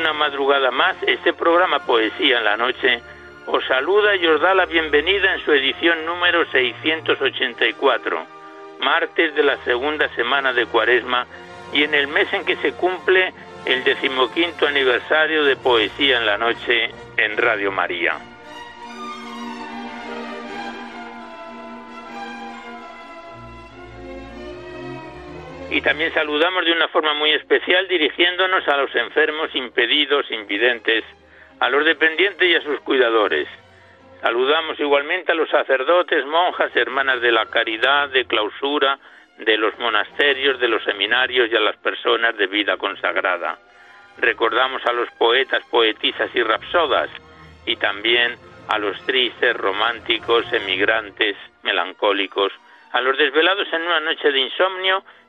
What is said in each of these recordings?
Una madrugada más, este programa Poesía en la Noche os saluda y os da la bienvenida en su edición número 684, martes de la segunda semana de Cuaresma y en el mes en que se cumple el decimoquinto aniversario de Poesía en la Noche en Radio María. Y también saludamos de una forma muy especial dirigiéndonos a los enfermos, impedidos, invidentes, a los dependientes y a sus cuidadores. Saludamos igualmente a los sacerdotes, monjas, hermanas de la caridad, de clausura, de los monasterios, de los seminarios y a las personas de vida consagrada. Recordamos a los poetas, poetisas y rapsodas y también a los tristes, románticos, emigrantes, melancólicos, a los desvelados en una noche de insomnio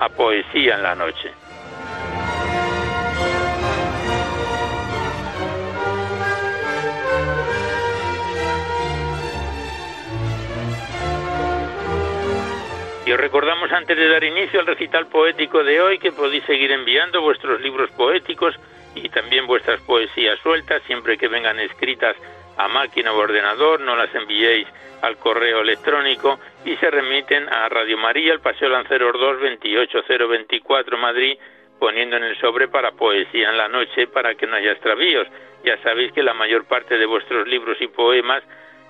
a Poesía en la Noche. Y os recordamos antes de dar inicio al recital poético de hoy que podéis seguir enviando vuestros libros poéticos y también vuestras poesías sueltas siempre que vengan escritas a máquina o ordenador, no las enviéis al correo electrónico y se remiten a Radio María, el Paseo Lanceros 2, 28024 Madrid, poniendo en el sobre para poesía en la noche para que no haya extravíos. Ya sabéis que la mayor parte de vuestros libros y poemas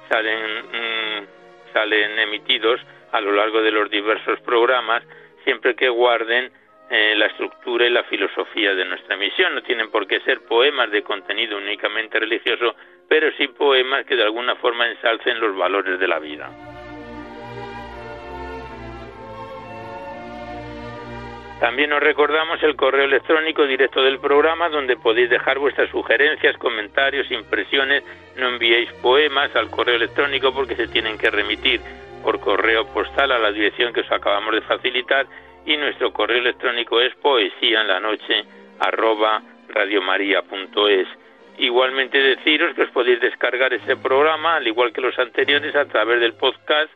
salen, mm, salen emitidos a lo largo de los diversos programas, siempre que guarden eh, la estructura y la filosofía de nuestra misión. No tienen por qué ser poemas de contenido únicamente religioso, pero sí poemas que de alguna forma ensalcen los valores de la vida. También os recordamos el correo electrónico directo del programa donde podéis dejar vuestras sugerencias, comentarios, impresiones. No enviéis poemas al correo electrónico porque se tienen que remitir por correo postal a la dirección que os acabamos de facilitar y nuestro correo electrónico es poesía en la noche arroba radiomaria.es. Igualmente deciros que os podéis descargar este programa, al igual que los anteriores, a través del podcast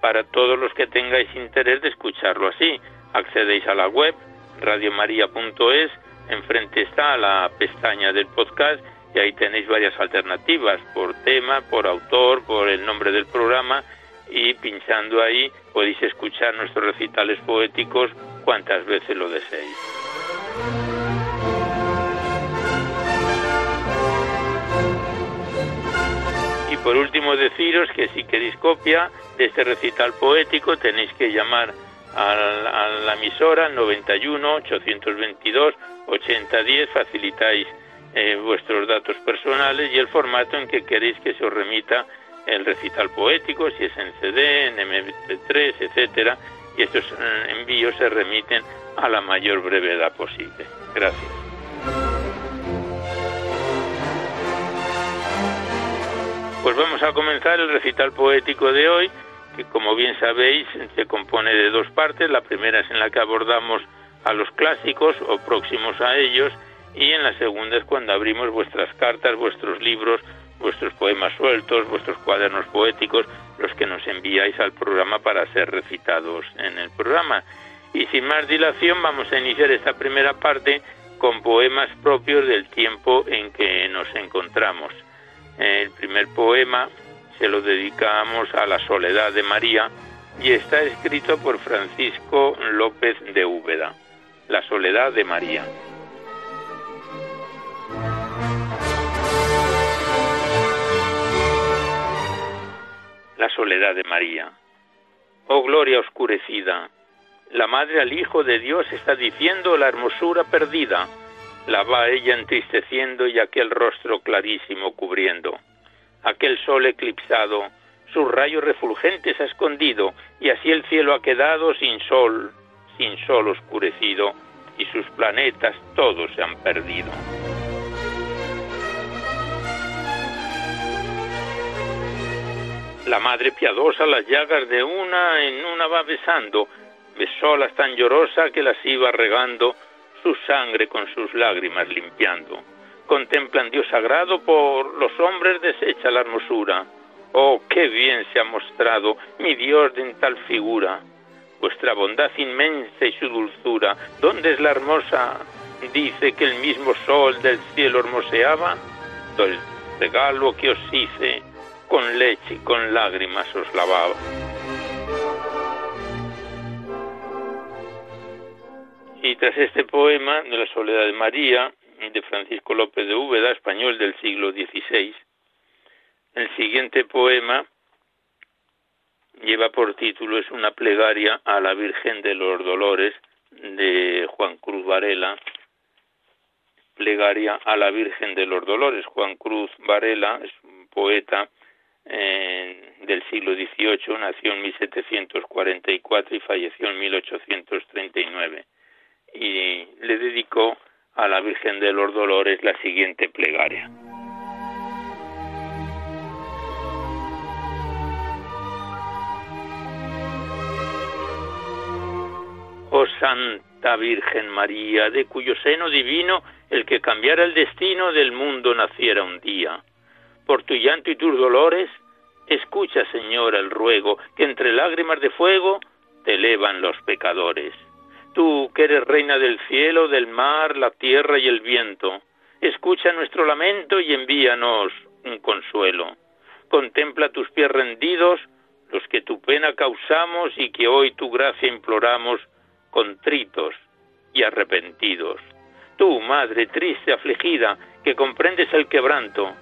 para todos los que tengáis interés de escucharlo así. Accedéis a la web radiomaria.es, enfrente está la pestaña del podcast y ahí tenéis varias alternativas por tema, por autor, por el nombre del programa y pinchando ahí podéis escuchar nuestros recitales poéticos cuantas veces lo deseéis. Por último deciros que si queréis copia de este recital poético tenéis que llamar a la, emisora 91 822 8010 facilitáis eh, vuestros datos personales y el formato en que queréis que se os remita el recital poético, si es en CD, en MP3, etcétera, y estos eh, envíos se remiten a la mayor brevedad posible. Gracias. Pues vamos a comenzar el recital poético de hoy, que como bien sabéis se compone de dos partes. La primera es en la que abordamos a los clásicos o próximos a ellos y en la segunda es cuando abrimos vuestras cartas, vuestros libros, vuestros poemas sueltos, vuestros cuadernos poéticos, los que nos enviáis al programa para ser recitados en el programa. Y sin más dilación vamos a iniciar esta primera parte con poemas propios del tiempo en que nos encontramos. El primer poema se lo dedicamos a la soledad de María y está escrito por Francisco López de Úbeda. La soledad de María. La soledad de María. Oh gloria oscurecida, la madre al Hijo de Dios está diciendo la hermosura perdida, la va ella entristeciendo y aquel rostro clarísimo cubriendo. Aquel sol eclipsado, sus rayos refulgentes ha escondido, y así el cielo ha quedado sin sol, sin sol oscurecido, y sus planetas todos se han perdido. La madre piadosa las llagas de una en una va besando, besólas tan llorosa que las iba regando, su sangre con sus lágrimas limpiando. Contemplan Dios sagrado por los hombres desecha la hermosura. Oh, qué bien se ha mostrado mi Dios en tal figura vuestra bondad inmensa y su dulzura. ¿Dónde es la hermosa? Dice que el mismo sol del cielo hermoseaba. El regalo que os hice, con leche y con lágrimas os lavaba. Y tras este poema de la Soledad de María, de Francisco López de Úbeda, español del siglo XVI, el siguiente poema lleva por título es una plegaria a la Virgen de los Dolores de Juan Cruz Varela, plegaria a la Virgen de los Dolores. Juan Cruz Varela es un poeta eh, del siglo XVIII, nació en 1744 y falleció en 1839. Y le dedicó a la Virgen de los Dolores la siguiente plegaria. Oh Santa Virgen María, de cuyo seno divino el que cambiara el destino del mundo naciera un día. Por tu llanto y tus dolores, escucha, Señora, el ruego que entre lágrimas de fuego te elevan los pecadores. Tú, que eres reina del cielo, del mar, la tierra y el viento, escucha nuestro lamento y envíanos un consuelo. Contempla tus pies rendidos, los que tu pena causamos y que hoy tu gracia imploramos, contritos y arrepentidos. Tú, Madre triste, afligida, que comprendes el quebranto,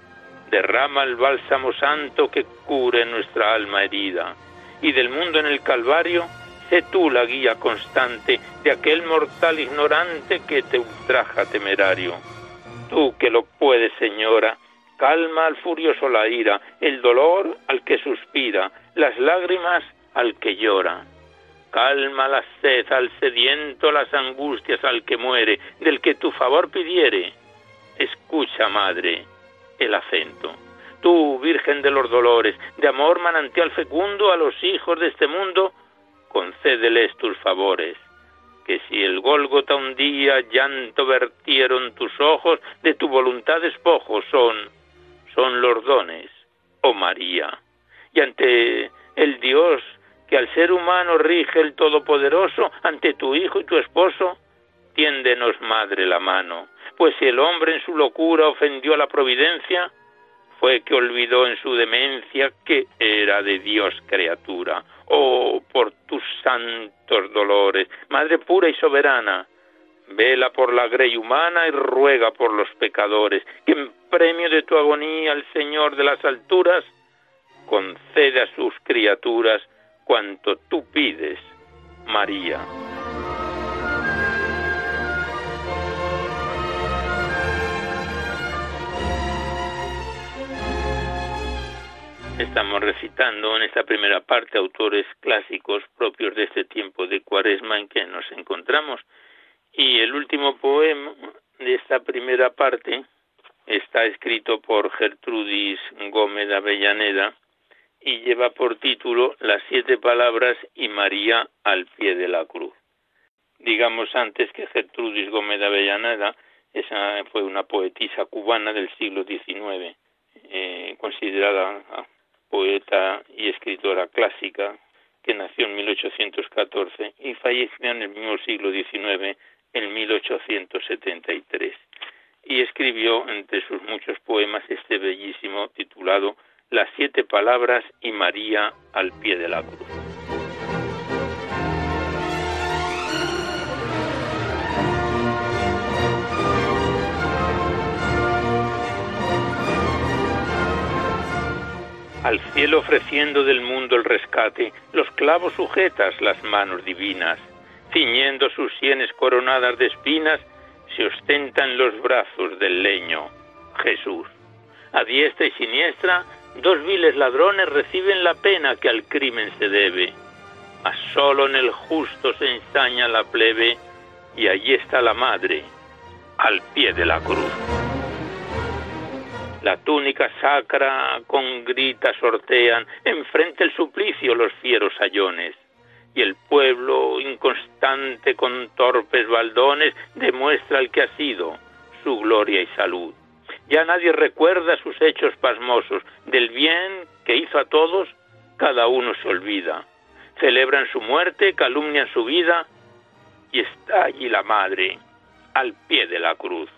derrama el bálsamo santo que cure nuestra alma herida. Y del mundo en el Calvario, sé tú la guía constante de aquel mortal ignorante que te ultraja temerario. Tú que lo puedes, Señora, calma al furioso la ira, el dolor al que suspira, las lágrimas al que llora. Calma la sed al sediento, las angustias al que muere, del que tu favor pidiere. Escucha, madre, el acento. Tú, Virgen de los Dolores, de amor manantial fecundo a los hijos de este mundo, concédeles tus favores. Que si el Gólgota un día llanto vertieron tus ojos, de tu voluntad despojos son, son los dones, oh María. Y ante el Dios que al ser humano rige el Todopoderoso ante tu hijo y tu esposo, tiéndenos, Madre, la mano, pues si el hombre en su locura ofendió a la providencia, fue que olvidó en su demencia que era de Dios criatura. Oh, por tus santos dolores, Madre pura y soberana, vela por la grey humana y ruega por los pecadores, que en premio de tu agonía el Señor de las alturas concede a sus criaturas cuanto tú pides, María. Estamos recitando en esta primera parte autores clásicos propios de este tiempo de cuaresma en que nos encontramos. Y el último poema de esta primera parte está escrito por Gertrudis Gómez Avellaneda y lleva por título Las siete palabras y María al pie de la cruz. Digamos antes que Gertrudis Gómez Avellaneda esa fue una poetisa cubana del siglo XIX, eh, considerada poeta y escritora clásica, que nació en 1814 y falleció en el mismo siglo XIX, en 1873. Y escribió entre sus muchos poemas este bellísimo titulado Las siete palabras y María al pie de la cruz. Al cielo ofreciendo del mundo el rescate, los clavos sujetas las manos divinas, ciñendo sus sienes coronadas de espinas, se ostentan los brazos del leño, Jesús. A diestra y siniestra, dos viles ladrones reciben la pena que al crimen se debe. A solo en el justo se ensaña la plebe, y allí está la madre, al pie de la cruz. La túnica sacra con grita sortean, enfrente el suplicio los fieros sayones. Y el pueblo, inconstante con torpes baldones, demuestra el que ha sido, su gloria y salud. Ya nadie recuerda sus hechos pasmosos, del bien que hizo a todos, cada uno se olvida. Celebran su muerte, calumnian su vida, y está allí la madre, al pie de la cruz.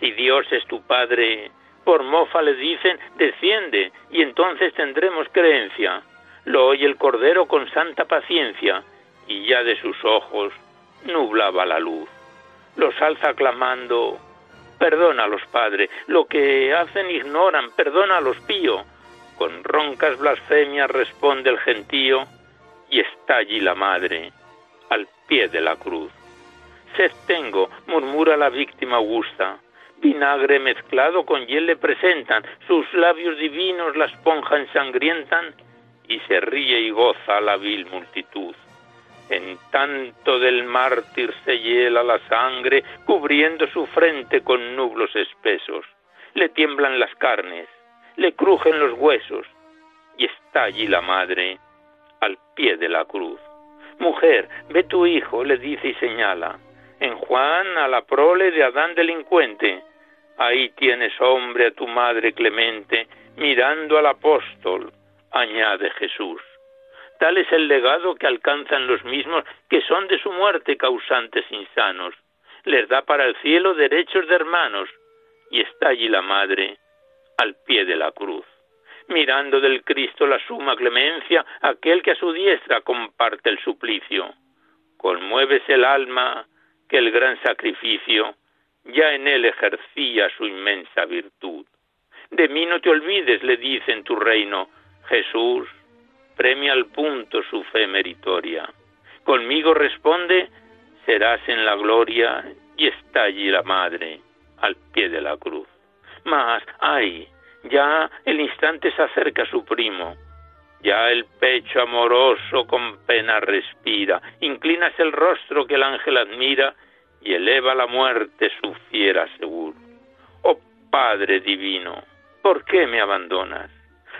Si Dios es tu Padre, por mofa le dicen, desciende, y entonces tendremos creencia. Lo oye el Cordero con santa paciencia, y ya de sus ojos nublaba la luz. Los alza clamando, perdónalos, Padre, lo que hacen ignoran, perdónalos, pío. Con roncas blasfemias responde el gentío, y está allí la madre, al pie de la cruz. Sed tengo, murmura la víctima augusta, vinagre mezclado con hiel le presentan, sus labios divinos la esponja ensangrientan y se ríe y goza la vil multitud. En tanto del mártir se hiela la sangre, cubriendo su frente con nublos espesos. Le tiemblan las carnes, le crujen los huesos, y está allí la madre, al pie de la cruz. Mujer, ve tu hijo, le dice y señala en Juan a la prole de Adán delincuente. Ahí tienes, hombre, a tu madre clemente, mirando al apóstol, añade Jesús. Tal es el legado que alcanzan los mismos que son de su muerte causantes insanos. Les da para el cielo derechos de hermanos, y está allí la madre, al pie de la cruz, mirando del Cristo la suma clemencia, aquel que a su diestra comparte el suplicio. Conmueves el alma que el gran sacrificio ya en él ejercía su inmensa virtud. De mí no te olvides, le dice en tu reino, Jesús premia al punto su fe meritoria. Conmigo responde, serás en la gloria y está allí la madre, al pie de la cruz. Mas, ay, ya el instante se acerca a su primo, ya el pecho amoroso con pena respira, inclinas el rostro que el ángel admira y eleva la muerte su fiera seguro. Oh Padre divino, ¿por qué me abandonas?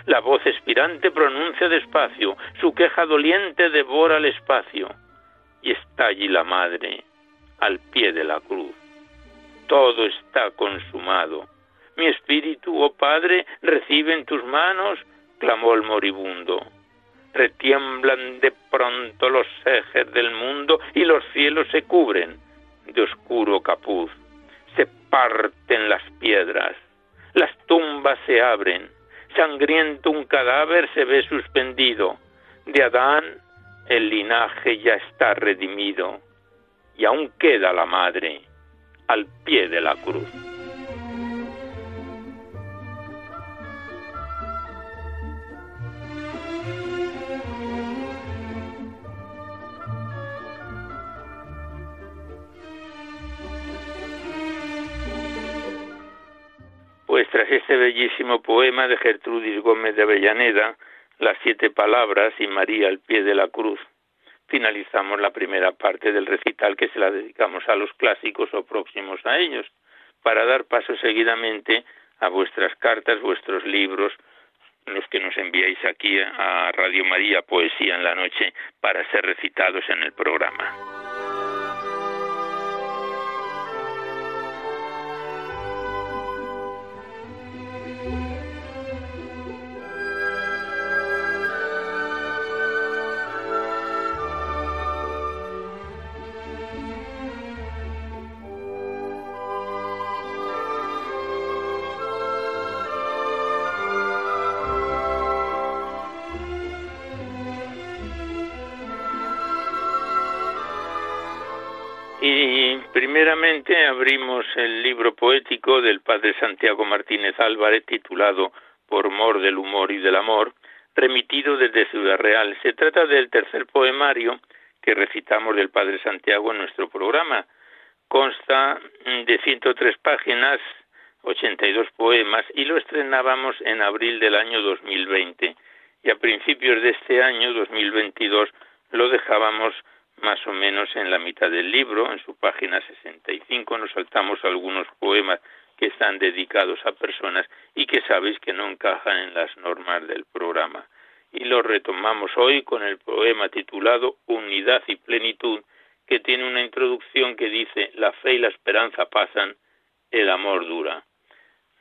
La voz expirante pronuncia despacio, su queja doliente devora el espacio, y está allí la madre, al pie de la cruz. Todo está consumado. Mi espíritu, oh Padre, recibe en tus manos clamó el moribundo. Retiemblan de pronto los ejes del mundo y los cielos se cubren de oscuro capuz. Se parten las piedras, las tumbas se abren, sangriento un cadáver se ve suspendido. De Adán el linaje ya está redimido y aún queda la madre al pie de la cruz. Tras este bellísimo poema de Gertrudis Gómez de Avellaneda, Las siete palabras y María al pie de la cruz, finalizamos la primera parte del recital que se la dedicamos a los clásicos o próximos a ellos, para dar paso seguidamente a vuestras cartas, vuestros libros, los que nos enviáis aquí a Radio María Poesía en la Noche para ser recitados en el programa. Primeramente abrimos el libro poético del padre Santiago Martínez Álvarez titulado Por mor del humor y del amor, remitido desde Ciudad Real. Se trata del tercer poemario que recitamos del padre Santiago en nuestro programa. Consta de 103 páginas, 82 poemas y lo estrenábamos en abril del año 2020 y a principios de este año 2022 lo dejábamos más o menos en la mitad del libro, en su página 65, nos saltamos algunos poemas que están dedicados a personas y que sabéis que no encajan en las normas del programa. Y lo retomamos hoy con el poema titulado Unidad y Plenitud, que tiene una introducción que dice La fe y la esperanza pasan, el amor dura.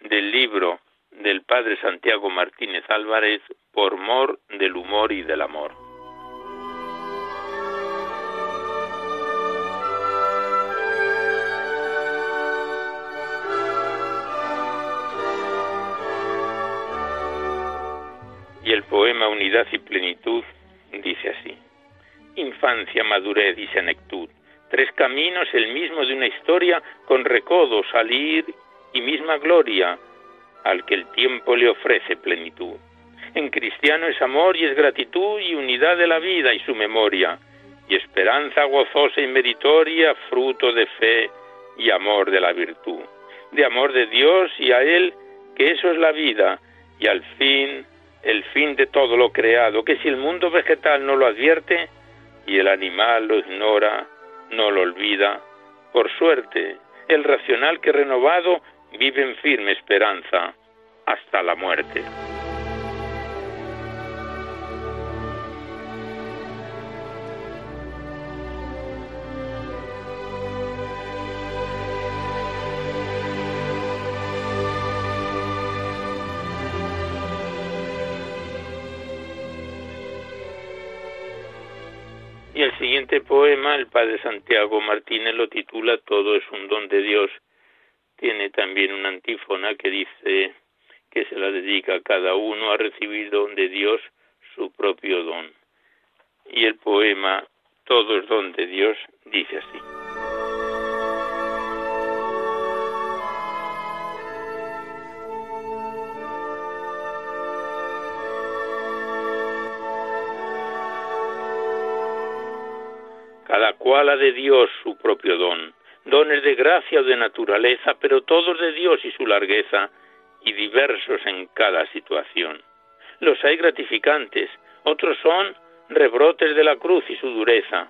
Del libro del padre Santiago Martínez Álvarez, Por mor del humor y del amor. Y el poema Unidad y Plenitud dice así. Infancia, madurez y senectud. Tres caminos, el mismo de una historia, con recodo, salir y misma gloria, al que el tiempo le ofrece plenitud. En cristiano es amor y es gratitud y unidad de la vida y su memoria, y esperanza gozosa y meritoria, fruto de fe y amor de la virtud, de amor de Dios y a Él, que eso es la vida, y al fin el fin de todo lo creado, que si el mundo vegetal no lo advierte y el animal lo ignora, no lo olvida, por suerte, el racional que renovado vive en firme esperanza hasta la muerte. Siguiente poema, el padre Santiago Martínez lo titula Todo es un don de Dios. Tiene también una antífona que dice que se la dedica cada uno a recibir don de Dios su propio don. Y el poema Todo es don de Dios dice así. Cada cual ha de Dios su propio don, dones de gracia o de naturaleza, pero todos de Dios y su largueza, y diversos en cada situación. Los hay gratificantes, otros son rebrotes de la cruz y su dureza,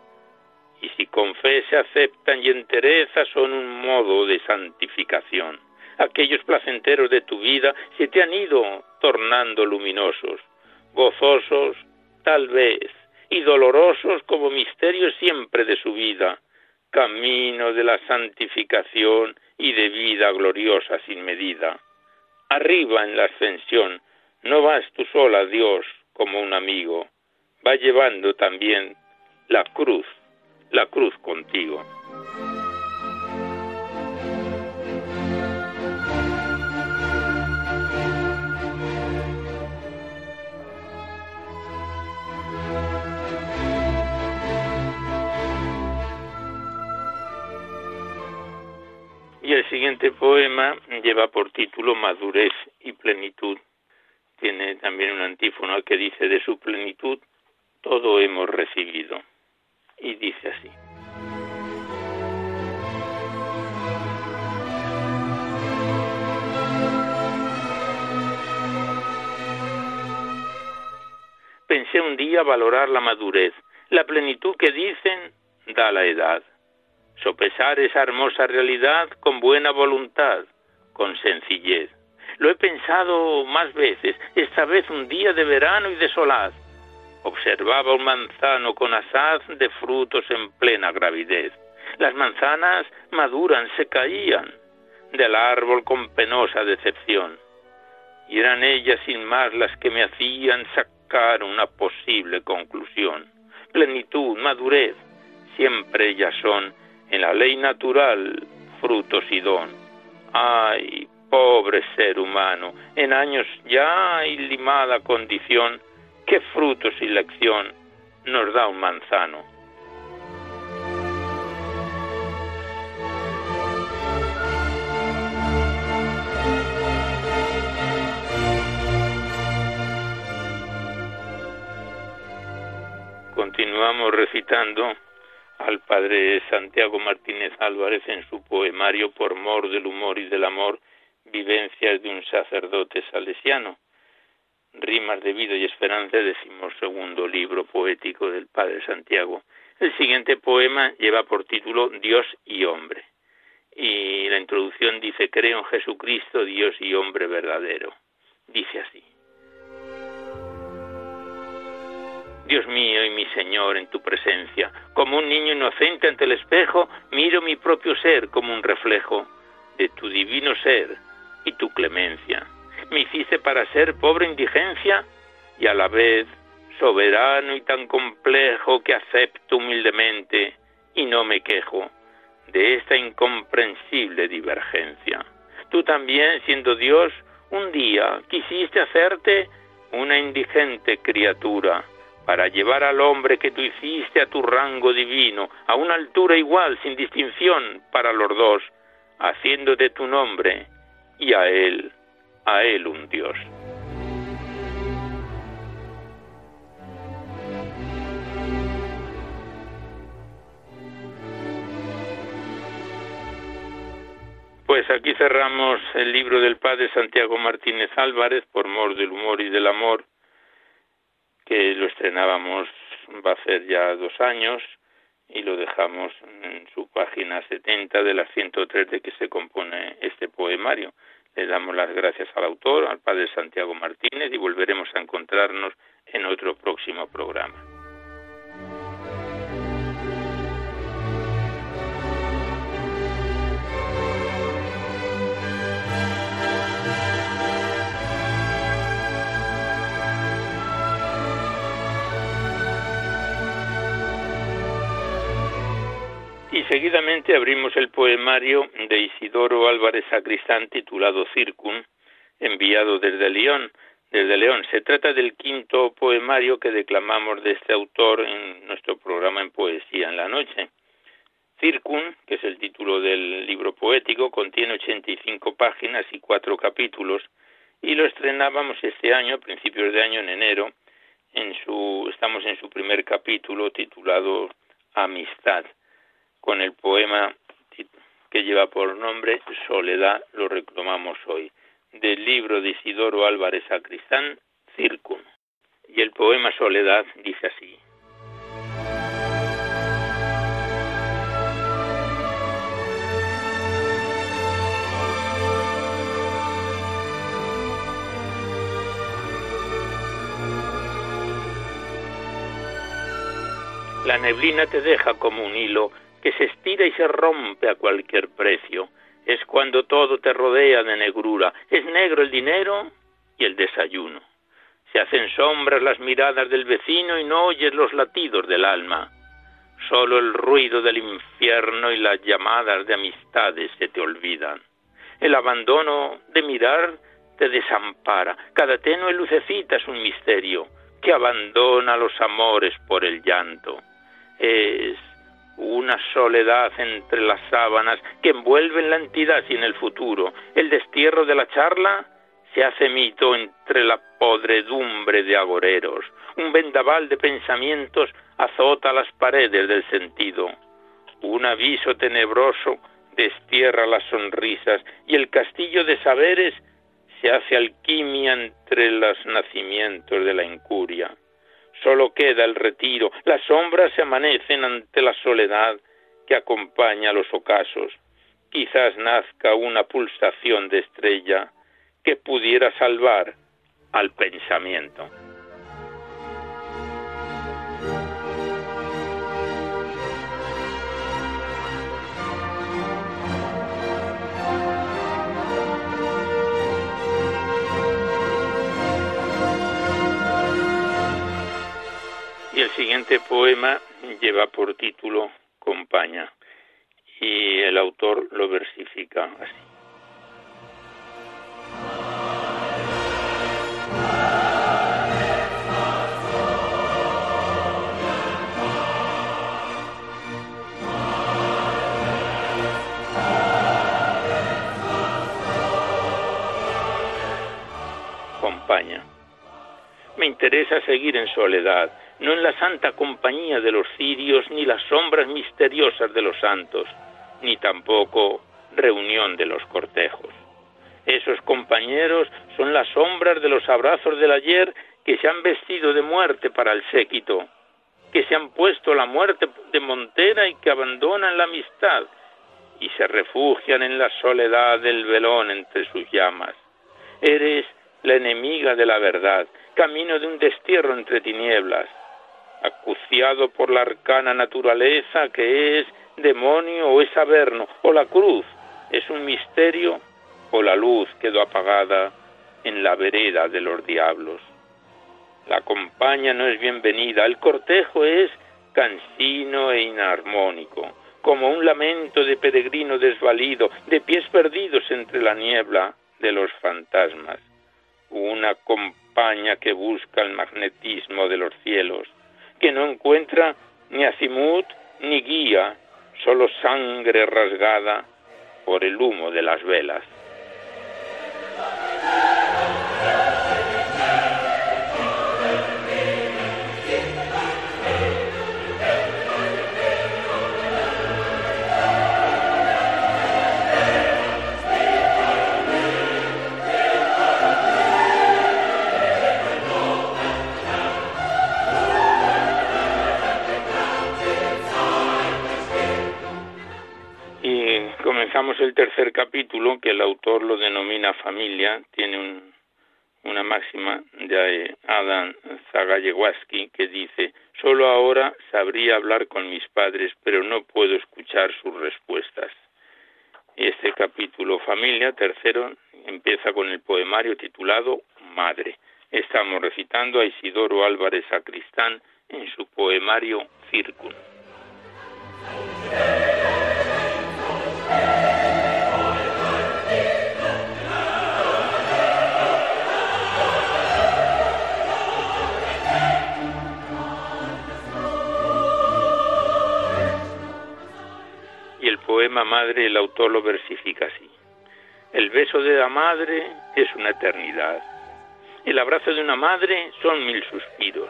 y si con fe se aceptan y entereza son un modo de santificación. Aquellos placenteros de tu vida se te han ido tornando luminosos, gozosos tal vez, y dolorosos como misterios siempre de su vida, camino de la santificación y de vida gloriosa sin medida. Arriba en la ascensión, no vas tú sola, Dios, como un amigo, va llevando también la cruz, la cruz contigo. siguiente poema lleva por título Madurez y plenitud. Tiene también una antífona que dice de su plenitud todo hemos recibido. Y dice así. Pensé un día valorar la madurez, la plenitud que dicen da la edad. Sopesar esa hermosa realidad con buena voluntad, con sencillez. Lo he pensado más veces, esta vez un día de verano y de solaz. Observaba un manzano con asaz de frutos en plena gravidez. Las manzanas maduran, se caían del árbol con penosa decepción. Y eran ellas sin más las que me hacían sacar una posible conclusión. Plenitud, madurez, siempre ellas son en la ley natural frutos y don. Ay, pobre ser humano, en años ya y limada condición, qué frutos y lección nos da un manzano. Continuamos recitando al padre Santiago Martínez Álvarez en su poemario Por mor del humor y del amor, vivencias de un sacerdote salesiano. Rimas de vida y esperanza, decimos segundo libro poético del padre Santiago. El siguiente poema lleva por título Dios y hombre. Y la introducción dice, creo en Jesucristo, Dios y hombre verdadero. Dice así. Dios mío y mi Señor, en tu presencia, como un niño inocente ante el espejo, miro mi propio ser como un reflejo de tu divino ser y tu clemencia. Me hiciste para ser pobre indigencia y a la vez soberano y tan complejo que acepto humildemente y no me quejo de esta incomprensible divergencia. Tú también, siendo Dios, un día quisiste hacerte una indigente criatura, para llevar al hombre que tú hiciste a tu rango divino, a una altura igual, sin distinción para los dos, haciendo de tu nombre y a él, a él un Dios. Pues aquí cerramos el libro del padre Santiago Martínez Álvarez, por mor del humor y del amor, que lo estrenábamos va a ser ya dos años y lo dejamos en su página 70 de las 103 de que se compone este poemario. Le damos las gracias al autor, al padre Santiago Martínez, y volveremos a encontrarnos en otro próximo programa. Seguidamente abrimos el poemario de Isidoro Álvarez Sacristán titulado Circum, enviado desde León. Desde León. Se trata del quinto poemario que declamamos de este autor en nuestro programa en Poesía en la Noche. Circum, que es el título del libro poético, contiene 85 páginas y cuatro capítulos y lo estrenábamos este año, principios de año, en enero. En su, estamos en su primer capítulo titulado Amistad con el poema que lleva por nombre Soledad, lo reclamamos hoy, del libro de Isidoro Álvarez Sacristán, Circum. Y el poema Soledad dice así. La neblina te deja como un hilo que se estira y se rompe a cualquier precio. Es cuando todo te rodea de negrura. Es negro el dinero y el desayuno. Se hacen sombras las miradas del vecino y no oyes los latidos del alma. Solo el ruido del infierno y las llamadas de amistades se te olvidan. El abandono de mirar te desampara. Cada tenue lucecita es un misterio que abandona los amores por el llanto. Es una soledad entre las sábanas que envuelven la entidad en el futuro. El destierro de la charla se hace mito entre la podredumbre de agoreros. Un vendaval de pensamientos azota las paredes del sentido. Un aviso tenebroso destierra las sonrisas y el castillo de saberes se hace alquimia entre los nacimientos de la incuria. Solo queda el retiro, las sombras se amanecen ante la soledad que acompaña los ocasos. Quizás nazca una pulsación de estrella que pudiera salvar al pensamiento. Siguiente poema lleva por título Compaña y el autor lo versifica así. Compaña. Me interesa seguir en soledad no en la santa compañía de los cirios, ni las sombras misteriosas de los santos, ni tampoco reunión de los cortejos. Esos compañeros son las sombras de los abrazos del ayer que se han vestido de muerte para el séquito, que se han puesto la muerte de montera y que abandonan la amistad y se refugian en la soledad del velón entre sus llamas. Eres la enemiga de la verdad, camino de un destierro entre tinieblas, acuciado por la arcana naturaleza que es demonio o es averno, o la cruz es un misterio o la luz quedó apagada en la vereda de los diablos. La compañía no es bienvenida, el cortejo es cansino e inarmónico, como un lamento de peregrino desvalido, de pies perdidos entre la niebla de los fantasmas. Una compañía que busca el magnetismo de los cielos, que no encuentra ni azimut ni guía, solo sangre rasgada por el humo de las velas. El tercer capítulo, que el autor lo denomina familia, tiene una máxima de Adam Zagayewaski que dice, solo ahora sabría hablar con mis padres, pero no puedo escuchar sus respuestas. Este capítulo familia, tercero, empieza con el poemario titulado Madre. Estamos recitando a Isidoro Álvarez Sacristán en su poemario Círculo. Poema Madre, el autor lo versifica así. El beso de la madre es una eternidad. El abrazo de una madre son mil suspiros.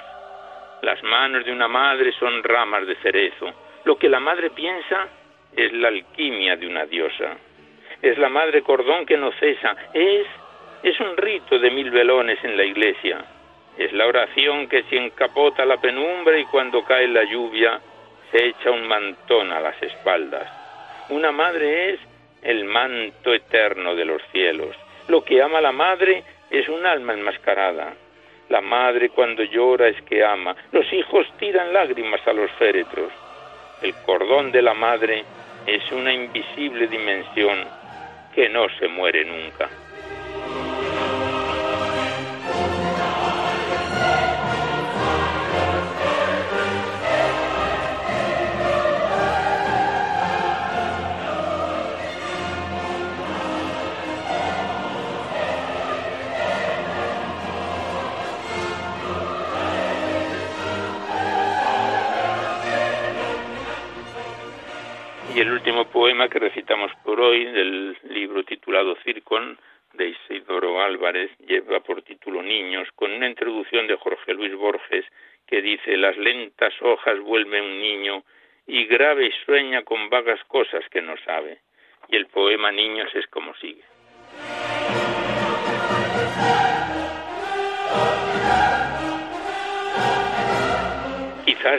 Las manos de una madre son ramas de cerezo. Lo que la madre piensa es la alquimia de una diosa. Es la madre cordón que no cesa. Es, es un rito de mil velones en la iglesia. Es la oración que se encapota la penumbra y cuando cae la lluvia se echa un mantón a las espaldas. Una madre es el manto eterno de los cielos. Lo que ama la madre es un alma enmascarada. La madre cuando llora es que ama. Los hijos tiran lágrimas a los féretros. El cordón de la madre es una invisible dimensión que no se muere nunca. Y el último poema que recitamos por hoy del libro titulado Circon de Isidoro Álvarez lleva por título Niños, con una introducción de Jorge Luis Borges que dice Las lentas hojas vuelven un niño y grave y sueña con vagas cosas que no sabe. Y el poema Niños es como sigue.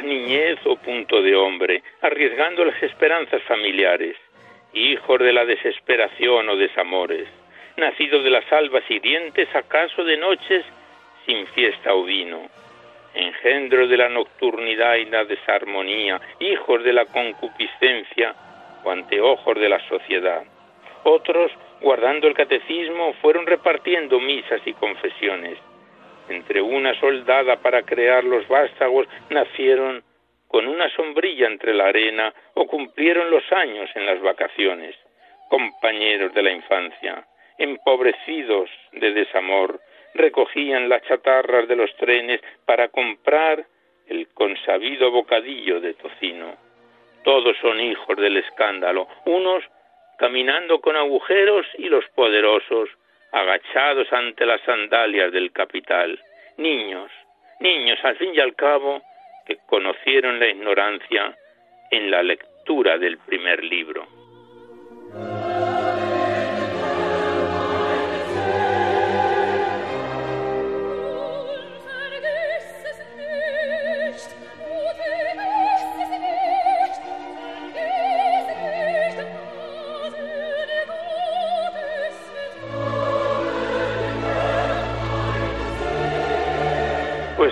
Niñez o punto de hombre, arriesgando las esperanzas familiares, hijos de la desesperación o desamores, nacidos de las albas hirientes, acaso de noches sin fiesta o vino, engendros de la nocturnidad y la desarmonía, hijos de la concupiscencia o anteojos de la sociedad. Otros, guardando el catecismo, fueron repartiendo misas y confesiones. Entre una soldada para crear los vástagos nacieron con una sombrilla entre la arena o cumplieron los años en las vacaciones, compañeros de la infancia, empobrecidos de desamor, recogían las chatarras de los trenes para comprar el consabido bocadillo de tocino. Todos son hijos del escándalo, unos caminando con agujeros y los poderosos agachados ante las sandalias del capital. Niños, niños al fin y al cabo que conocieron la ignorancia en la lectura del primer libro.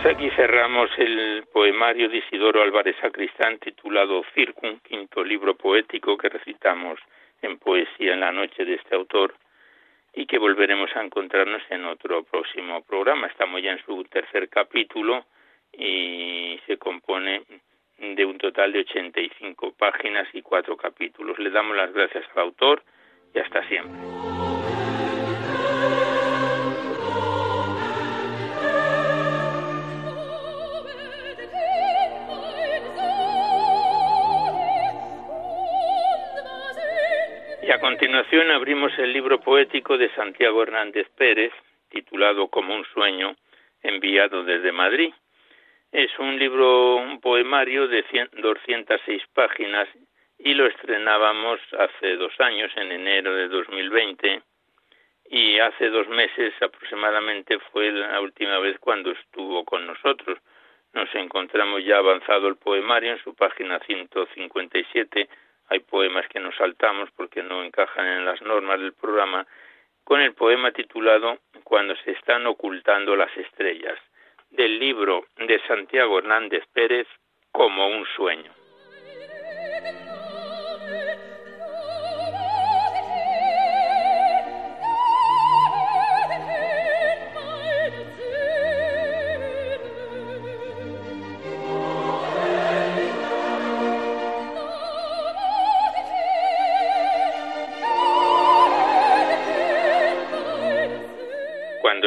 Aquí cerramos el poemario de Isidoro Álvarez Sacristán titulado Circum, quinto libro poético que recitamos en poesía en la noche de este autor y que volveremos a encontrarnos en otro próximo programa. Estamos ya en su tercer capítulo y se compone de un total de 85 páginas y cuatro capítulos. Le damos las gracias al autor y hasta siempre. A continuación abrimos el libro poético de Santiago Hernández Pérez, titulado Como un sueño, enviado desde Madrid. Es un libro, un poemario de 206 páginas y lo estrenábamos hace dos años, en enero de 2020, y hace dos meses aproximadamente fue la última vez cuando estuvo con nosotros. Nos encontramos ya avanzado el poemario en su página 157 hay poemas que nos saltamos porque no encajan en las normas del programa, con el poema titulado Cuando se están ocultando las estrellas, del libro de Santiago Hernández Pérez, Como un sueño.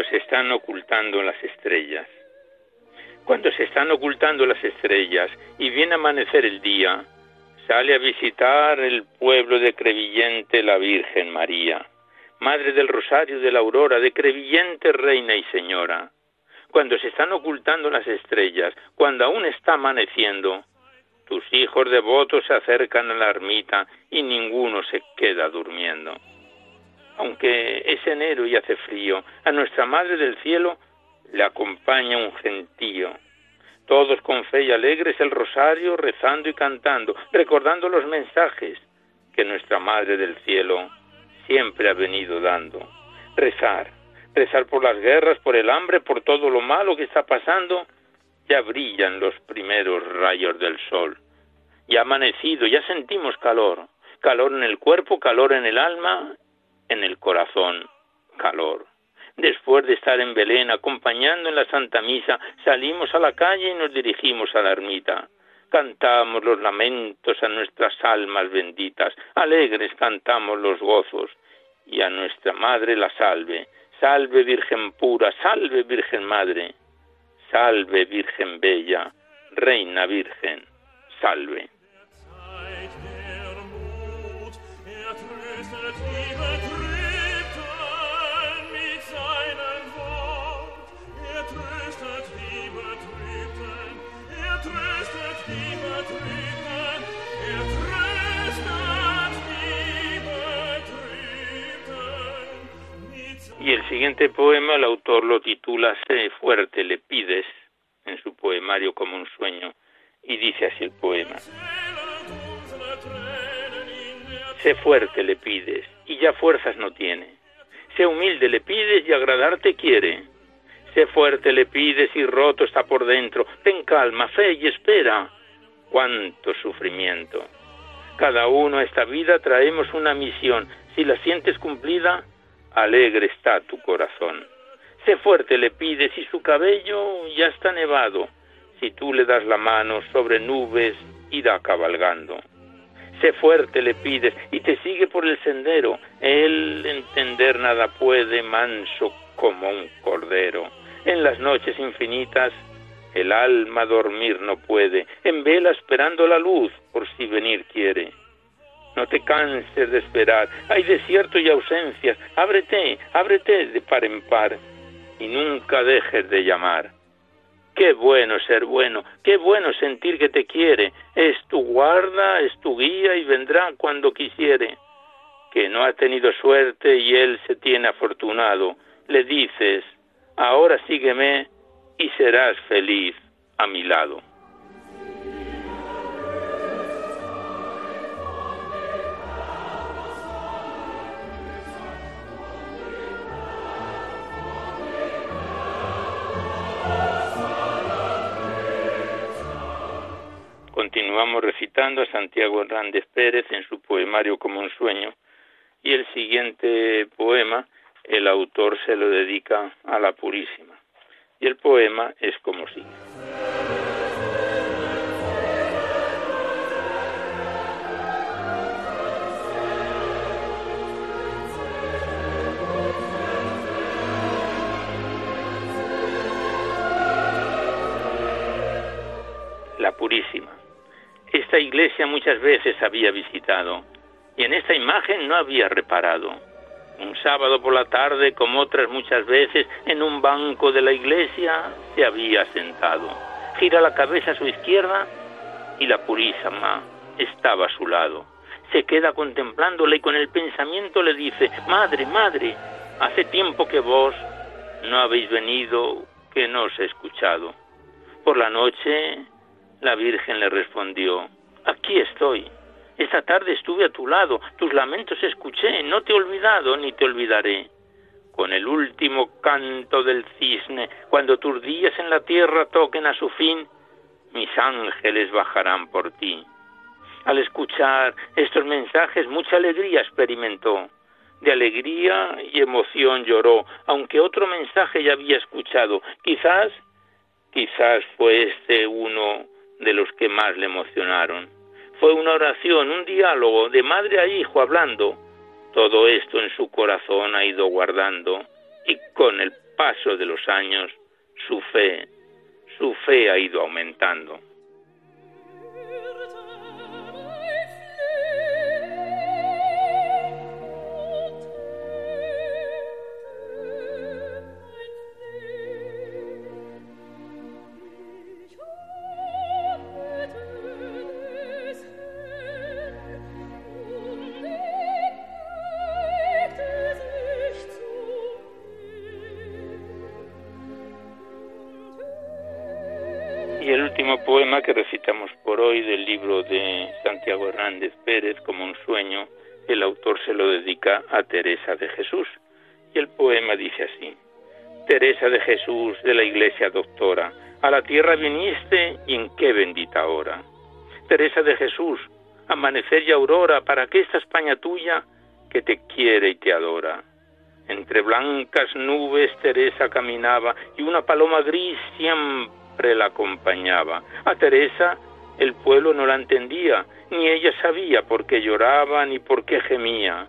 Se están ocultando las estrellas. Cuando se están ocultando las estrellas y viene a amanecer el día, sale a visitar el pueblo de Crevillente la Virgen María, Madre del Rosario de la Aurora, de Crevillente Reina y Señora. Cuando se están ocultando las estrellas, cuando aún está amaneciendo, tus hijos devotos se acercan a la ermita y ninguno se queda durmiendo aunque es enero y hace frío, a nuestra Madre del Cielo le acompaña un gentío. Todos con fe y alegres el rosario rezando y cantando, recordando los mensajes que nuestra Madre del Cielo siempre ha venido dando. Rezar, rezar por las guerras, por el hambre, por todo lo malo que está pasando. Ya brillan los primeros rayos del sol. Ya amanecido, ya sentimos calor. Calor en el cuerpo, calor en el alma en el corazón calor. Después de estar en Belén acompañando en la Santa Misa, salimos a la calle y nos dirigimos a la ermita. Cantamos los lamentos a nuestras almas benditas, alegres cantamos los gozos, y a nuestra Madre la salve. Salve Virgen pura, salve Virgen Madre, salve Virgen bella, Reina Virgen, salve. Y el siguiente poema el autor lo titula Sé fuerte, le pides, en su poemario como un sueño, Y dice así el poema. Sé fuerte le pides y ya fuerzas no tiene. Sé humilde le pides y agradarte quiere. Sé fuerte le pides y roto está por dentro. Ten calma, fe y espera. Cuánto sufrimiento. Cada uno a esta vida traemos una misión. Si la sientes cumplida, alegre está tu corazón. Sé fuerte le pides y su cabello ya está nevado. Si tú le das la mano sobre nubes, irá cabalgando. Sé fuerte le pides y te sigue por el sendero. Él entender nada puede, manso como un cordero. En las noches infinitas el alma dormir no puede, en vela esperando la luz por si venir quiere. No te canses de esperar, hay desierto y ausencias, ábrete, ábrete de par en par y nunca dejes de llamar. Qué bueno ser bueno, qué bueno sentir que te quiere, es tu guarda, es tu guía y vendrá cuando quisiere. Que no ha tenido suerte y él se tiene afortunado, le dices, ahora sígueme y serás feliz a mi lado. Continuamos recitando a Santiago Hernández Pérez en su poemario Como un sueño y el siguiente poema el autor se lo dedica a la Purísima y el poema es como sigue. La Purísima. Esta iglesia muchas veces había visitado y en esta imagen no había reparado un sábado por la tarde, como otras muchas veces, en un banco de la iglesia se había sentado. Gira la cabeza a su izquierda y la purísima estaba a su lado. Se queda contemplándola y con el pensamiento le dice, Madre, madre, hace tiempo que vos no habéis venido, que no os he escuchado. Por la noche la Virgen le respondió, Aquí estoy esta tarde estuve a tu lado, tus lamentos escuché, no te he olvidado ni te olvidaré. Con el último canto del cisne, cuando tus días en la tierra toquen a su fin, mis ángeles bajarán por ti. Al escuchar estos mensajes mucha alegría experimentó. De alegría y emoción lloró, aunque otro mensaje ya había escuchado. Quizás, quizás fue este uno de los que más le emocionaron. Fue una oración, un diálogo de madre a hijo hablando. Todo esto en su corazón ha ido guardando y con el paso de los años su fe, su fe ha ido aumentando. Por hoy del libro de Santiago Hernández Pérez como un sueño, el autor se lo dedica a Teresa de Jesús. Y el poema dice así, Teresa de Jesús de la Iglesia Doctora, a la tierra viniste y en qué bendita hora. Teresa de Jesús, amanecer y aurora, para que esta España tuya que te quiere y te adora. Entre blancas nubes Teresa caminaba y una paloma gris siempre la acompañaba. A Teresa el pueblo no la entendía, ni ella sabía por qué lloraba ni por qué gemía.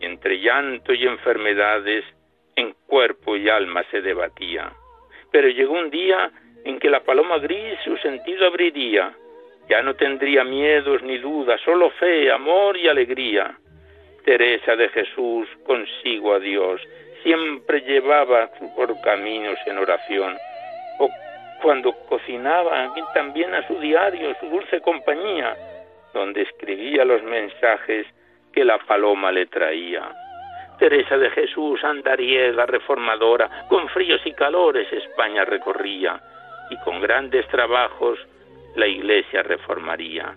Entre llanto y enfermedades, en cuerpo y alma se debatía. Pero llegó un día en que la paloma gris su sentido abriría. Ya no tendría miedos ni dudas, solo fe, amor y alegría. Teresa de Jesús consigo a Dios, siempre llevaba por caminos en oración cuando cocinaba también a su diario, su dulce compañía, donde escribía los mensajes que la paloma le traía. Teresa de Jesús, andariega, reformadora, con fríos y calores España recorría, y con grandes trabajos la Iglesia reformaría.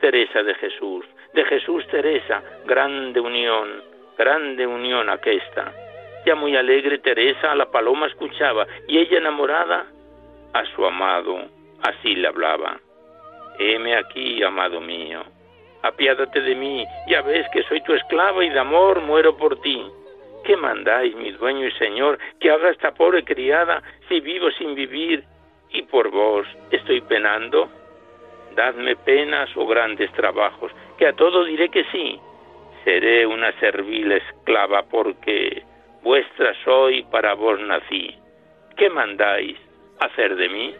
Teresa de Jesús, de Jesús Teresa, grande unión, grande unión aquesta. Ya muy alegre Teresa a la paloma escuchaba y ella enamorada a su amado así le hablaba. Heme aquí, amado mío, apiádate de mí, ya ves que soy tu esclava y de amor muero por ti. ¿Qué mandáis, mi dueño y señor, que haga esta pobre criada si vivo sin vivir y por vos estoy penando? Dadme penas o grandes trabajos, que a todo diré que sí. Seré una servil esclava porque vuestra soy, para vos nací. ¿Qué mandáis hacer de mí?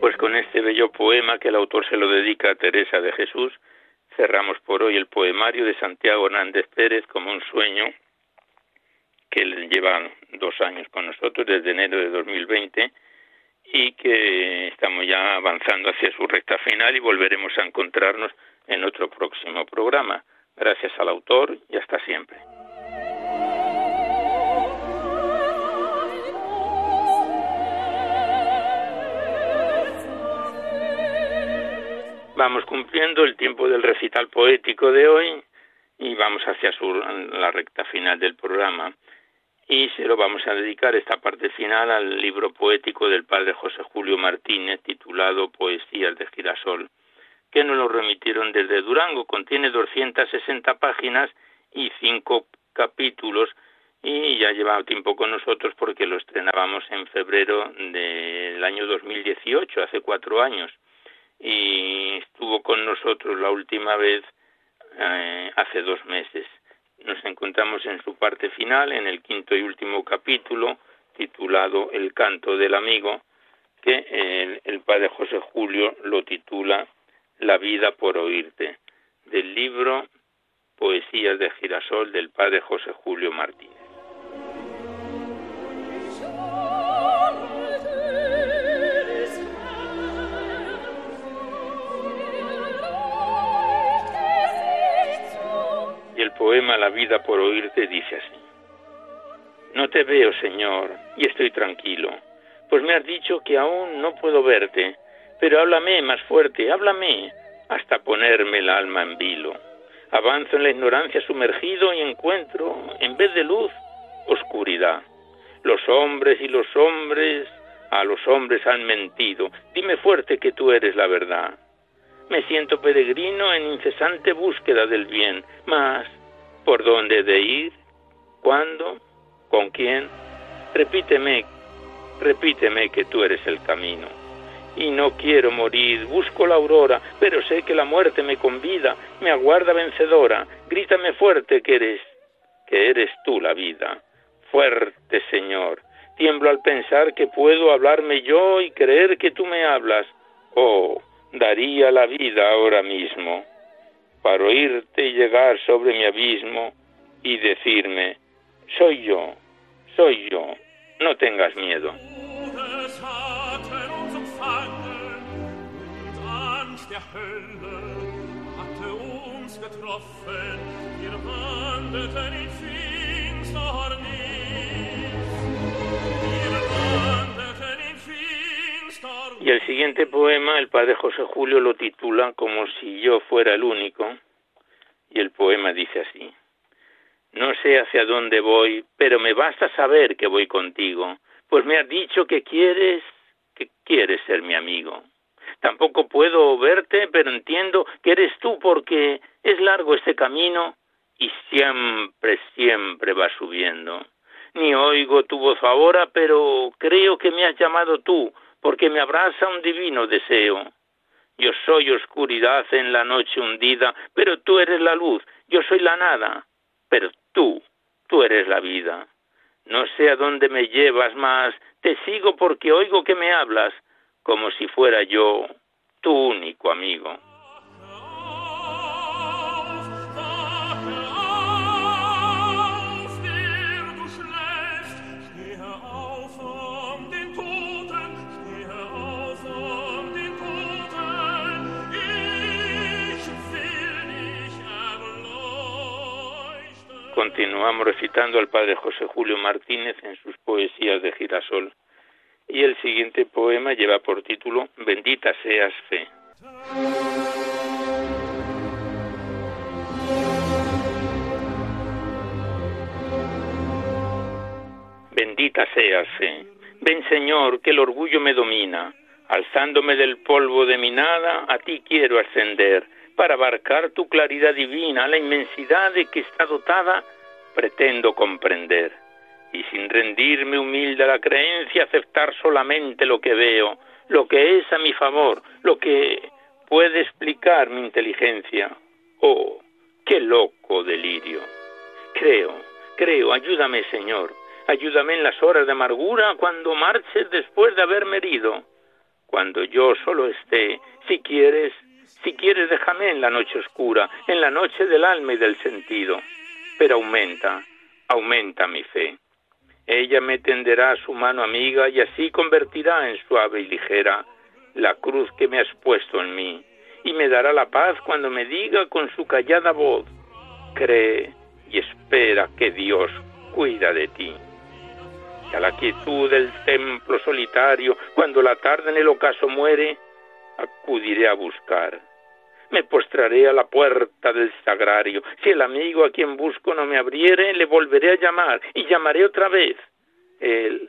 Pues con este bello poema que el autor se lo dedica a Teresa de Jesús, cerramos por hoy el poemario de Santiago Hernández Pérez como un sueño que lleva dos años con nosotros desde enero de 2020 y que estamos ya avanzando hacia su recta final y volveremos a encontrarnos en otro próximo programa. Gracias al autor y hasta siempre. Vamos cumpliendo el tiempo del recital poético de hoy y vamos hacia su, la recta final del programa. Y se lo vamos a dedicar esta parte final al libro poético del padre José Julio Martínez titulado Poesías de Girasol, que nos lo remitieron desde Durango. Contiene 260 páginas y cinco capítulos y ya lleva tiempo con nosotros porque lo estrenábamos en febrero del año 2018, hace cuatro años y estuvo con nosotros la última vez eh, hace dos meses. Nos encontramos en su parte final, en el quinto y último capítulo, titulado El canto del amigo, que el, el padre José Julio lo titula La vida por oírte, del libro Poesías de Girasol del padre José Julio Martínez. Poema La vida por oírte dice así. No te veo, Señor, y estoy tranquilo, pues me has dicho que aún no puedo verte, pero háblame más fuerte, háblame, hasta ponerme el alma en vilo. Avanzo en la ignorancia sumergido y encuentro, en vez de luz, oscuridad. Los hombres y los hombres a los hombres han mentido. Dime fuerte que tú eres la verdad. Me siento peregrino en incesante búsqueda del bien, mas ¿por dónde de ir? ¿Cuándo? ¿Con quién? Repíteme, repíteme que tú eres el camino. Y no quiero morir, busco la aurora, pero sé que la muerte me convida, me aguarda vencedora. Grítame fuerte que eres, que eres tú la vida. Fuerte, Señor. Tiemblo al pensar que puedo hablarme yo y creer que tú me hablas. Oh, daría la vida ahora mismo para oírte llegar sobre mi abismo y decirme, soy yo, soy yo, no tengas miedo. Y el siguiente poema, el padre José Julio lo titula Como si yo fuera el único, y el poema dice así. No sé hacia dónde voy, pero me basta saber que voy contigo, pues me has dicho que quieres, que quieres ser mi amigo. Tampoco puedo verte, pero entiendo que eres tú porque es largo este camino y siempre, siempre va subiendo. Ni oigo tu voz ahora, pero creo que me has llamado tú, porque me abraza un divino deseo. Yo soy oscuridad en la noche hundida, pero tú eres la luz, yo soy la nada, pero tú, tú eres la vida. No sé a dónde me llevas más, te sigo porque oigo que me hablas, como si fuera yo tu único amigo. Continuamos recitando al padre José Julio Martínez en sus poesías de girasol. Y el siguiente poema lleva por título Bendita seas fe. Bendita seas fe. Ven Señor, que el orgullo me domina. Alzándome del polvo de mi nada, a ti quiero ascender para abarcar tu claridad divina, la inmensidad de que está dotada, pretendo comprender. Y sin rendirme humilde a la creencia, aceptar solamente lo que veo, lo que es a mi favor, lo que puede explicar mi inteligencia. Oh, qué loco delirio. Creo, creo, ayúdame, Señor. Ayúdame en las horas de amargura cuando marches después de haberme herido. Cuando yo solo esté, si quieres, si quieres, déjame en la noche oscura, en la noche del alma y del sentido. Pero aumenta, aumenta mi fe. Ella me tenderá su mano amiga y así convertirá en suave y ligera la cruz que me has puesto en mí, y me dará la paz cuando me diga con su callada voz, cree y espera que Dios cuida de ti. Y a la quietud del templo solitario, cuando la tarde en el ocaso muere, acudiré a buscar me postraré a la puerta del sagrario. Si el amigo a quien busco no me abriere, le volveré a llamar y llamaré otra vez. Él,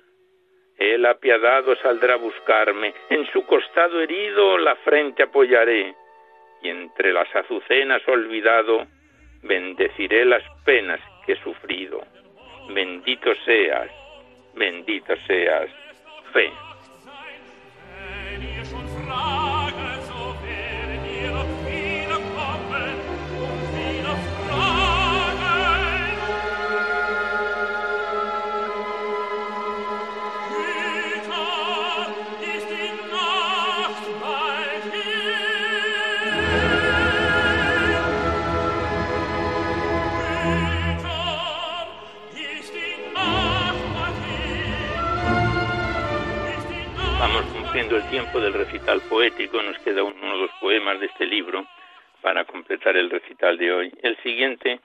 él apiadado saldrá a buscarme, en su costado herido la frente apoyaré, y entre las azucenas olvidado, bendeciré las penas que he sufrido. Bendito seas, bendito seas, fe. El tiempo del recital poético, nos queda uno de los poemas de este libro para completar el recital de hoy. El siguiente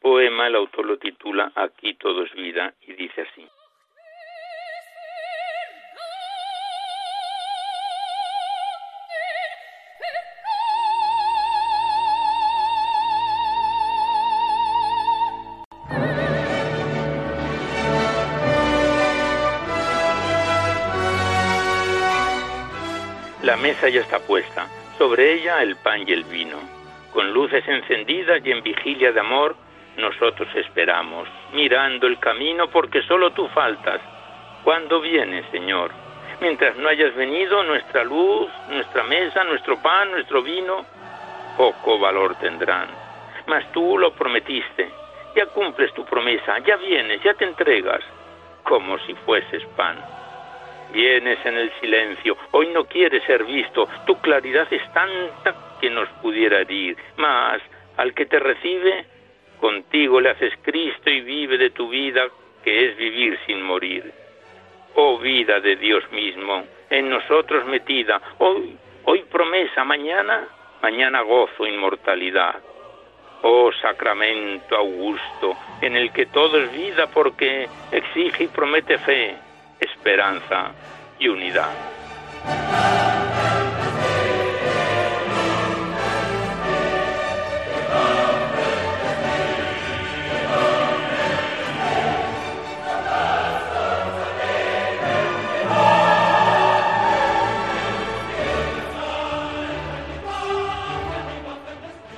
poema, el autor lo titula Aquí todo es vida y dice así. Ya está puesta, sobre ella el pan y el vino. Con luces encendidas y en vigilia de amor, nosotros esperamos, mirando el camino porque solo tú faltas. ¿Cuándo vienes, Señor? Mientras no hayas venido, nuestra luz, nuestra mesa, nuestro pan, nuestro vino, poco valor tendrán. Mas tú lo prometiste, ya cumples tu promesa, ya vienes, ya te entregas, como si fueses pan. Vienes en el silencio, hoy no quieres ser visto, tu claridad es tanta que nos pudiera herir, mas al que te recibe, contigo le haces Cristo y vive de tu vida, que es vivir sin morir. Oh vida de Dios mismo, en nosotros metida, hoy, hoy promesa, mañana, mañana gozo, inmortalidad. Oh sacramento augusto, en el que todo es vida porque exige y promete fe, esperanza y unidad.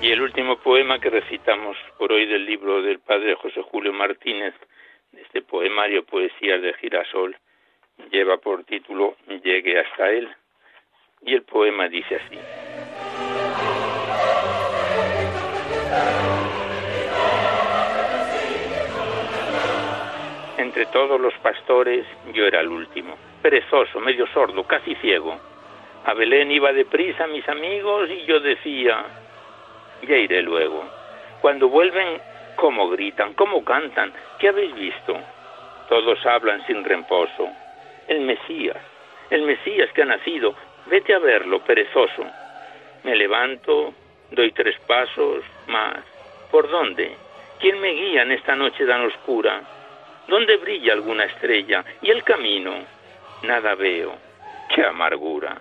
Y el último poema que recitamos por hoy del libro del padre José Julio Martínez, este poemario Poesías de Girasol, lleva por título Llegue hasta él. Y el poema dice así. Entre todos los pastores yo era el último, perezoso, medio sordo, casi ciego. A Belén iba deprisa mis amigos y yo decía, ya iré luego. Cuando vuelven, ¿cómo gritan? ¿Cómo cantan? ¿Qué habéis visto? Todos hablan sin reposo el Mesías, el Mesías que ha nacido, vete a verlo, perezoso. Me levanto, doy tres pasos más. ¿Por dónde? ¿Quién me guía en esta noche tan oscura? ¿Dónde brilla alguna estrella? ¿Y el camino? Nada veo. ¡Qué amargura!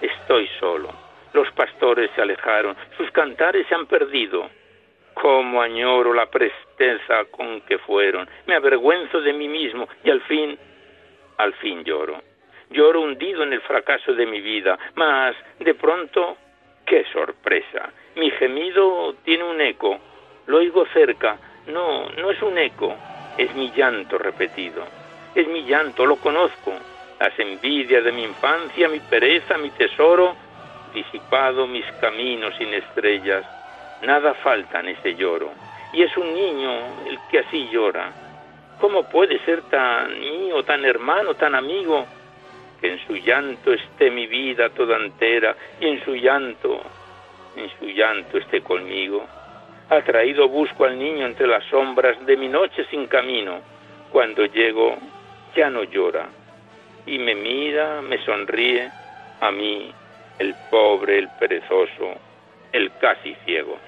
Estoy solo. Los pastores se alejaron, sus cantares se han perdido. Cómo añoro la presteza con que fueron. Me avergüenzo de mí mismo y al fin, al fin lloro. Lloro hundido en el fracaso de mi vida, mas de pronto, qué sorpresa. Mi gemido tiene un eco. Lo oigo cerca. No, no es un eco, es mi llanto repetido. Es mi llanto, lo conozco. Las envidias de mi infancia, mi pereza, mi tesoro, disipado mis caminos sin estrellas. Nada falta en ese lloro. Y es un niño el que así llora. ¿Cómo puede ser tan mío, tan hermano, tan amigo? Que en su llanto esté mi vida toda entera y en su llanto, en su llanto esté conmigo. Ha traído busco al niño entre las sombras de mi noche sin camino. Cuando llego, ya no llora. Y me mira, me sonríe, a mí, el pobre, el perezoso, el casi ciego.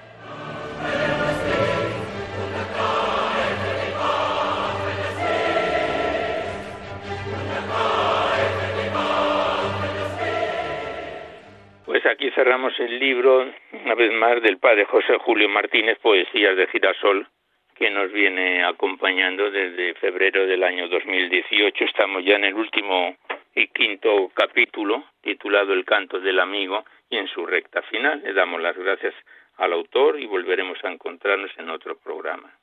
Pues aquí cerramos el libro, una vez más, del padre José Julio Martínez, Poesías de Girasol, que nos viene acompañando desde febrero del año 2018. Estamos ya en el último y quinto capítulo, titulado El canto del amigo, y en su recta final. Le damos las gracias al autor y volveremos a encontrarnos en otro programa.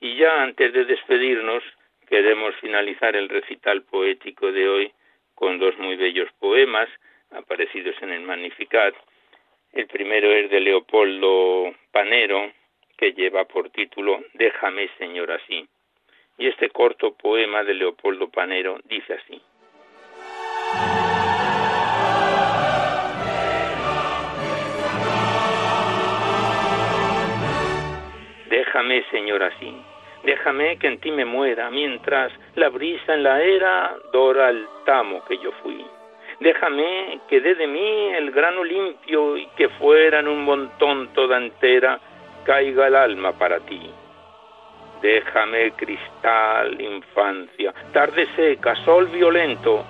Y ya antes de despedirnos, queremos finalizar el recital poético de hoy con dos muy bellos poemas aparecidos en el Magnificat. El primero es de Leopoldo Panero, que lleva por título Déjame, Señor, así. Y este corto poema de Leopoldo Panero dice así. Déjame, Señor, así. Déjame que en ti me muera, mientras la brisa en la era dora el tamo que yo fui. Déjame que dé de mí el grano limpio y que fuera en un montón toda entera caiga el alma para ti. Déjame cristal, infancia, tarde seca, sol violento,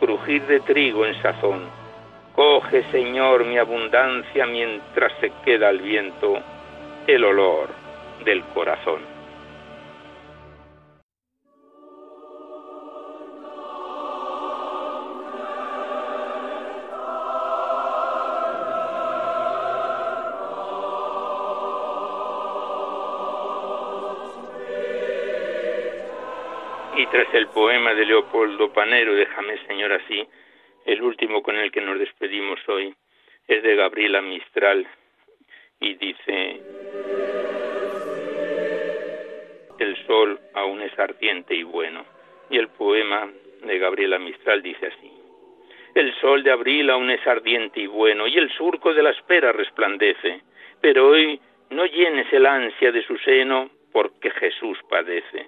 crujir de trigo en sazón. Coge, Señor, mi abundancia mientras se queda al viento el olor del corazón. Tras el poema de Leopoldo Panero, Déjame Señor así, el último con el que nos despedimos hoy es de Gabriela Mistral y dice, el sol aún es ardiente y bueno. Y el poema de Gabriela Mistral dice así, el sol de abril aún es ardiente y bueno, y el surco de la espera resplandece, pero hoy no llenes el ansia de su seno porque Jesús padece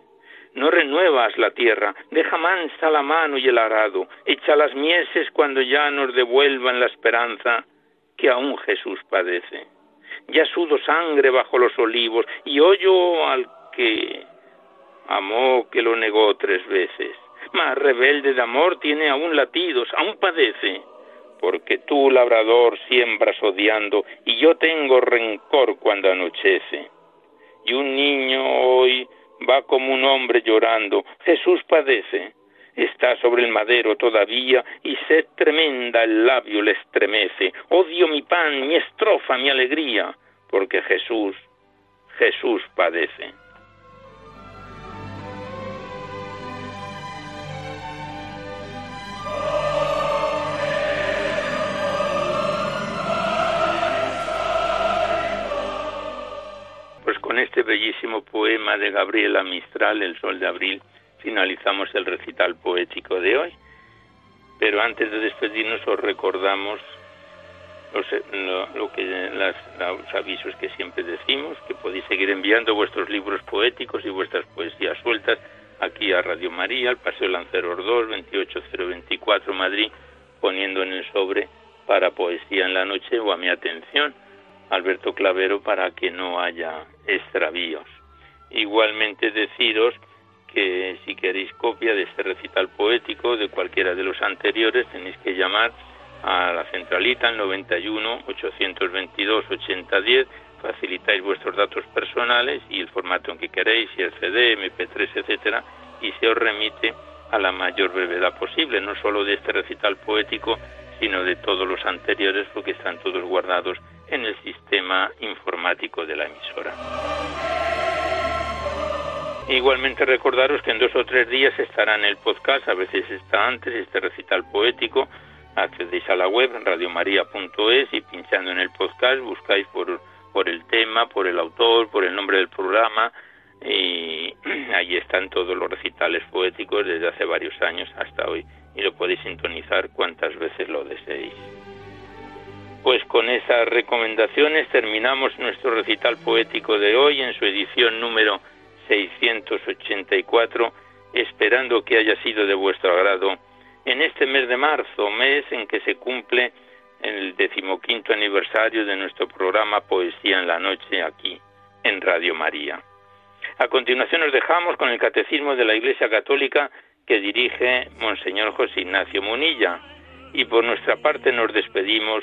no renuevas la tierra, deja mansa la mano y el arado, echa las mieses cuando ya nos devuelvan la esperanza que aún Jesús padece. Ya sudo sangre bajo los olivos y oyo al que amó que lo negó tres veces. Mas rebelde de amor tiene aún latidos, aún padece. Porque tú, labrador, siembras odiando y yo tengo rencor cuando anochece. Y un niño hoy va como un hombre llorando. Jesús padece. Está sobre el madero todavía y sed tremenda el labio le estremece. Odio mi pan, mi estrofa, mi alegría, porque Jesús, Jesús padece. Con este bellísimo poema de Gabriela Mistral, El Sol de Abril, finalizamos el recital poético de hoy. Pero antes de despedirnos os recordamos los, lo, que los avisos que siempre decimos, que podéis seguir enviando vuestros libros poéticos y vuestras poesías sueltas aquí a Radio María, al Paseo Lanceros 2, 28024 Madrid, poniendo en el sobre para poesía en la noche o a mi atención Alberto Clavero para que no haya extravíos. Igualmente deciros que si queréis copia de este recital poético de cualquiera de los anteriores tenéis que llamar a la centralita al 91 822 8010 facilitáis vuestros datos personales y el formato en que queréis, y el CD, MP3, etcétera, y se os remite a la mayor brevedad posible, no solo de este recital poético, sino de todos los anteriores, porque están todos guardados en el sistema informático de la emisora. Igualmente recordaros que en dos o tres días estará en el podcast, a veces está antes, este recital poético, accedéis a la web radiomaria.es y pinchando en el podcast buscáis por, por el tema, por el autor, por el nombre del programa y ahí están todos los recitales poéticos desde hace varios años hasta hoy y lo podéis sintonizar cuantas veces lo deseéis. Pues con esas recomendaciones terminamos nuestro recital poético de hoy en su edición número 684, esperando que haya sido de vuestro agrado en este mes de marzo, mes en que se cumple el decimoquinto aniversario de nuestro programa Poesía en la Noche aquí en Radio María. A continuación nos dejamos con el Catecismo de la Iglesia Católica que dirige Monseñor José Ignacio Munilla y por nuestra parte nos despedimos